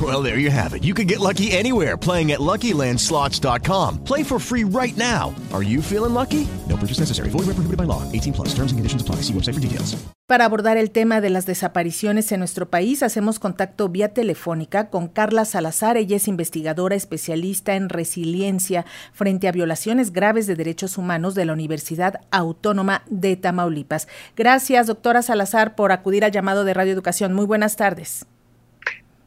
Well, there you have it. You can get lucky anywhere playing at LuckyLandSlots.com. Play for free right now. Are you feeling lucky? No purchase necessary. Void where prohibited by law. 18 plus. Terms and conditions apply. See website for details. Para abordar el tema de las desapariciones en nuestro país, hacemos contacto vía telefónica con Carla Salazar. Ella es investigadora especialista en resiliencia frente a violaciones graves de derechos humanos de la Universidad Autónoma de Tamaulipas. Gracias, doctora Salazar, por acudir al llamado de Radio Educación. Muy buenas tardes.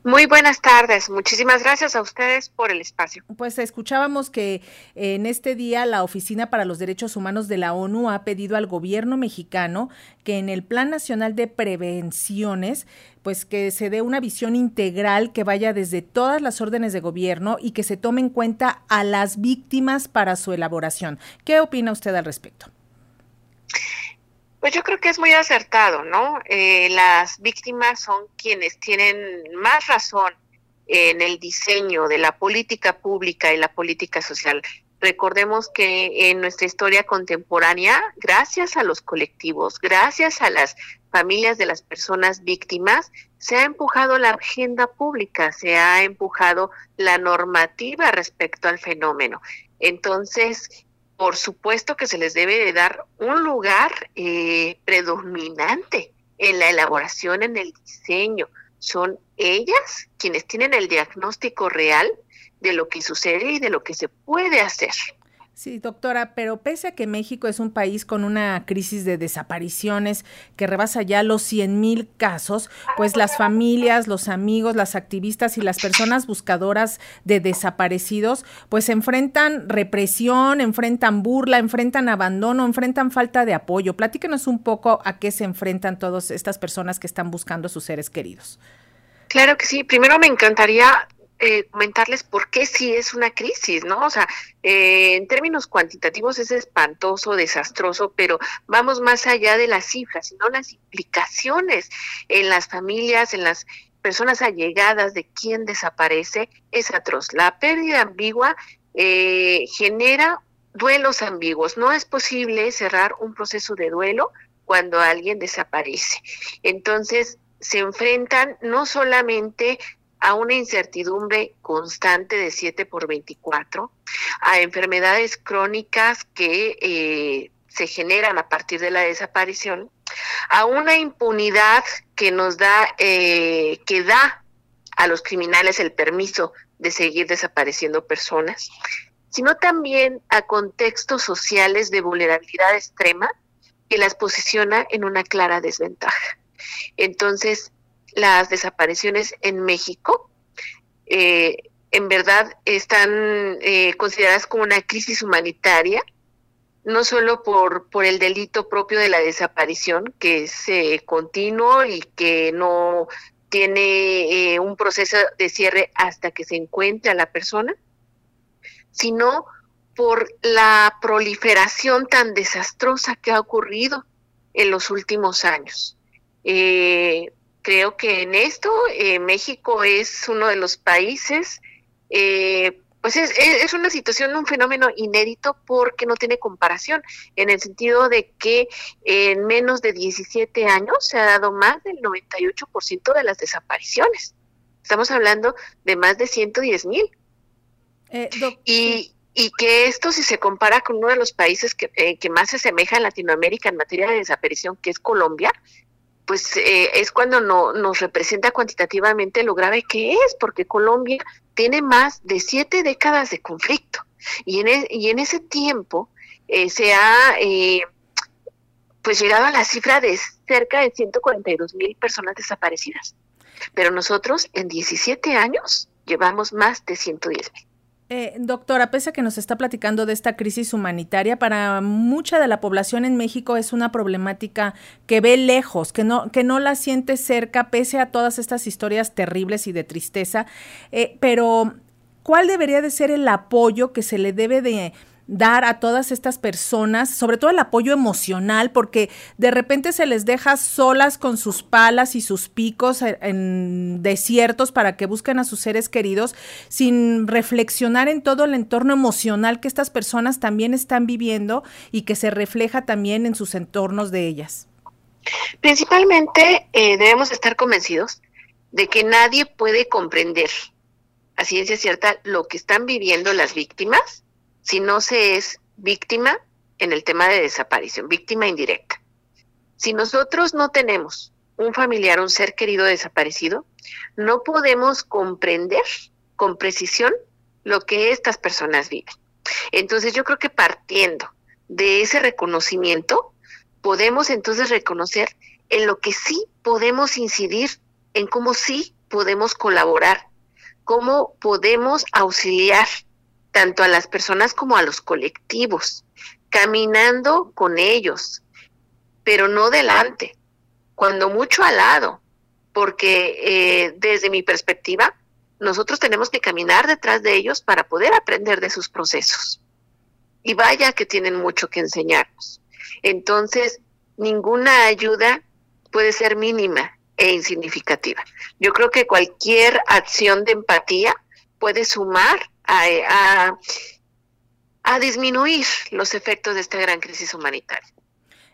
Muy buenas tardes. Muchísimas gracias a ustedes por el espacio. Pues escuchábamos que en este día la Oficina para los Derechos Humanos de la ONU ha pedido al gobierno mexicano que en el Plan Nacional de Prevenciones pues que se dé una visión integral que vaya desde todas las órdenes de gobierno y que se tome en cuenta a las víctimas para su elaboración. ¿Qué opina usted al respecto? Pues yo creo que es muy acertado, ¿no? Eh, las víctimas son quienes tienen más razón en el diseño de la política pública y la política social. Recordemos que en nuestra historia contemporánea, gracias a los colectivos, gracias a las familias de las personas víctimas, se ha empujado la agenda pública, se ha empujado la normativa respecto al fenómeno. Entonces, por supuesto que se les debe de dar un lugar eh, predominante en la elaboración, en el diseño. Son ellas quienes tienen el diagnóstico real de lo que sucede y de lo que se puede hacer. Sí, doctora, pero pese a que México es un país con una crisis de desapariciones que rebasa ya los 100 mil casos, pues las familias, los amigos, las activistas y las personas buscadoras de desaparecidos, pues enfrentan represión, enfrentan burla, enfrentan abandono, enfrentan falta de apoyo. Platíquenos un poco a qué se enfrentan todas estas personas que están buscando a sus seres queridos. Claro que sí. Primero me encantaría eh, comentarles por qué sí es una crisis, ¿no? O sea, eh, en términos cuantitativos es espantoso, desastroso, pero vamos más allá de las cifras, sino las implicaciones en las familias, en las personas allegadas de quien desaparece, es atroz. La pérdida ambigua eh, genera duelos ambiguos. No es posible cerrar un proceso de duelo cuando alguien desaparece. Entonces, se enfrentan no solamente a una incertidumbre constante de 7 por 24, a enfermedades crónicas que eh, se generan a partir de la desaparición, a una impunidad que nos da, eh, que da a los criminales el permiso de seguir desapareciendo personas, sino también a contextos sociales de vulnerabilidad extrema que las posiciona en una clara desventaja. Entonces, las desapariciones en México eh, en verdad están eh, consideradas como una crisis humanitaria, no solo por, por el delito propio de la desaparición, que es eh, continuo y que no tiene un proceso de cierre hasta que se encuentre a la persona, sino por la proliferación tan desastrosa que ha ocurrido en los últimos años. Eh, creo que en esto eh, México es uno de los países, eh, pues es, es, una situación, un fenómeno inédito porque no tiene comparación, en el sentido de que en menos de 17 años se ha dado más del 98% de las desapariciones. Estamos hablando de más de 110 mil. Eh, y, y que esto, si se compara con uno de los países que, eh, que más se asemeja en Latinoamérica en materia de desaparición, que es Colombia, pues eh, es cuando no, nos representa cuantitativamente lo grave que es, porque Colombia tiene más de siete décadas de conflicto y en, e, ese tiempo eh, se ha eh, pues llegado a la cifra de cerca de 142 mil personas desaparecidas. Pero nosotros en 17 años llevamos más de 110 mil. Eh, doctora, pese a que nos está platicando de esta crisis humanitaria, para mucha de la población en México es una problemática que ve lejos, que no, que no la siente cerca, pese a todas estas historias terribles y de tristeza. Eh, pero, ¿cuál debería de ser el apoyo que se le debe de dar a todas estas personas, sobre todo el apoyo emocional, porque de repente se les deja solas con sus palas y sus picos en desiertos para que busquen a sus seres queridos, sin reflexionar en todo el entorno emocional que estas personas también están viviendo y que se refleja también en sus entornos de ellas. Principalmente eh, debemos estar convencidos de que nadie puede comprender a ciencia cierta lo que están viviendo las víctimas si no se es víctima en el tema de desaparición, víctima indirecta. Si nosotros no tenemos un familiar, un ser querido desaparecido, no podemos comprender con precisión lo que estas personas viven. Entonces yo creo que partiendo de ese reconocimiento, podemos entonces reconocer en lo que sí podemos incidir, en cómo sí podemos colaborar, cómo podemos auxiliar tanto a las personas como a los colectivos, caminando con ellos, pero no delante, cuando mucho al lado, porque eh, desde mi perspectiva, nosotros tenemos que caminar detrás de ellos para poder aprender de sus procesos. Y vaya que tienen mucho que enseñarnos. Entonces, ninguna ayuda puede ser mínima e insignificativa. Yo creo que cualquier acción de empatía puede sumar a, a, disminuir los efectos de esta gran crisis humanitaria.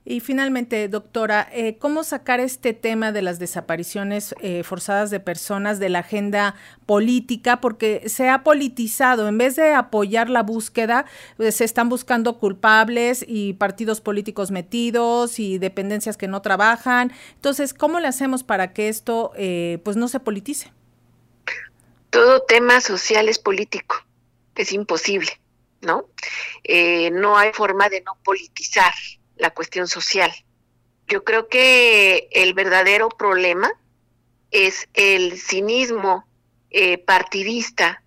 Y finalmente, doctora, eh, ¿cómo sacar este tema de las desapariciones eh, forzadas de personas de la agenda política? Porque se ha politizado, en vez de apoyar la búsqueda, pues, se están buscando culpables y partidos políticos metidos y dependencias que no trabajan. Entonces, ¿cómo le hacemos para que esto eh, pues no se politice? Todo tema social es político, es imposible, ¿no? Eh, no hay forma de no politizar la cuestión social. Yo creo que el verdadero problema es el cinismo eh, partidista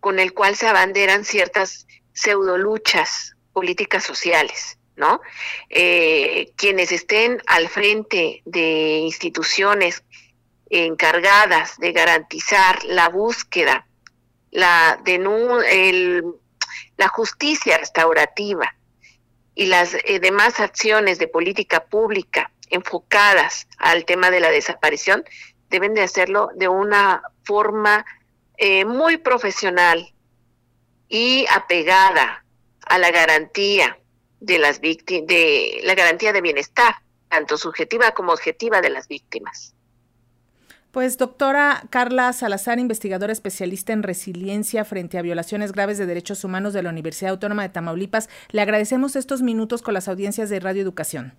con el cual se abanderan ciertas pseudoluchas políticas sociales, ¿no? Eh, quienes estén al frente de instituciones encargadas de garantizar la búsqueda, la, el, la justicia restaurativa y las eh, demás acciones de política pública enfocadas al tema de la desaparición deben de hacerlo de una forma eh, muy profesional y apegada a la garantía de las víctimas, de la garantía de bienestar, tanto subjetiva como objetiva de las víctimas. Pues doctora Carla Salazar, investigadora especialista en resiliencia frente a violaciones graves de derechos humanos de la Universidad Autónoma de Tamaulipas, le agradecemos estos minutos con las audiencias de Radio Educación.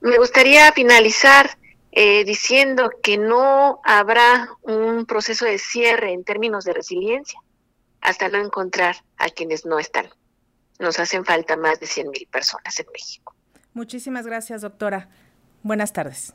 Me gustaría finalizar eh, diciendo que no habrá un proceso de cierre en términos de resiliencia hasta no encontrar a quienes no están. Nos hacen falta más de 100 mil personas en México. Muchísimas gracias, doctora. Buenas tardes.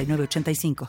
85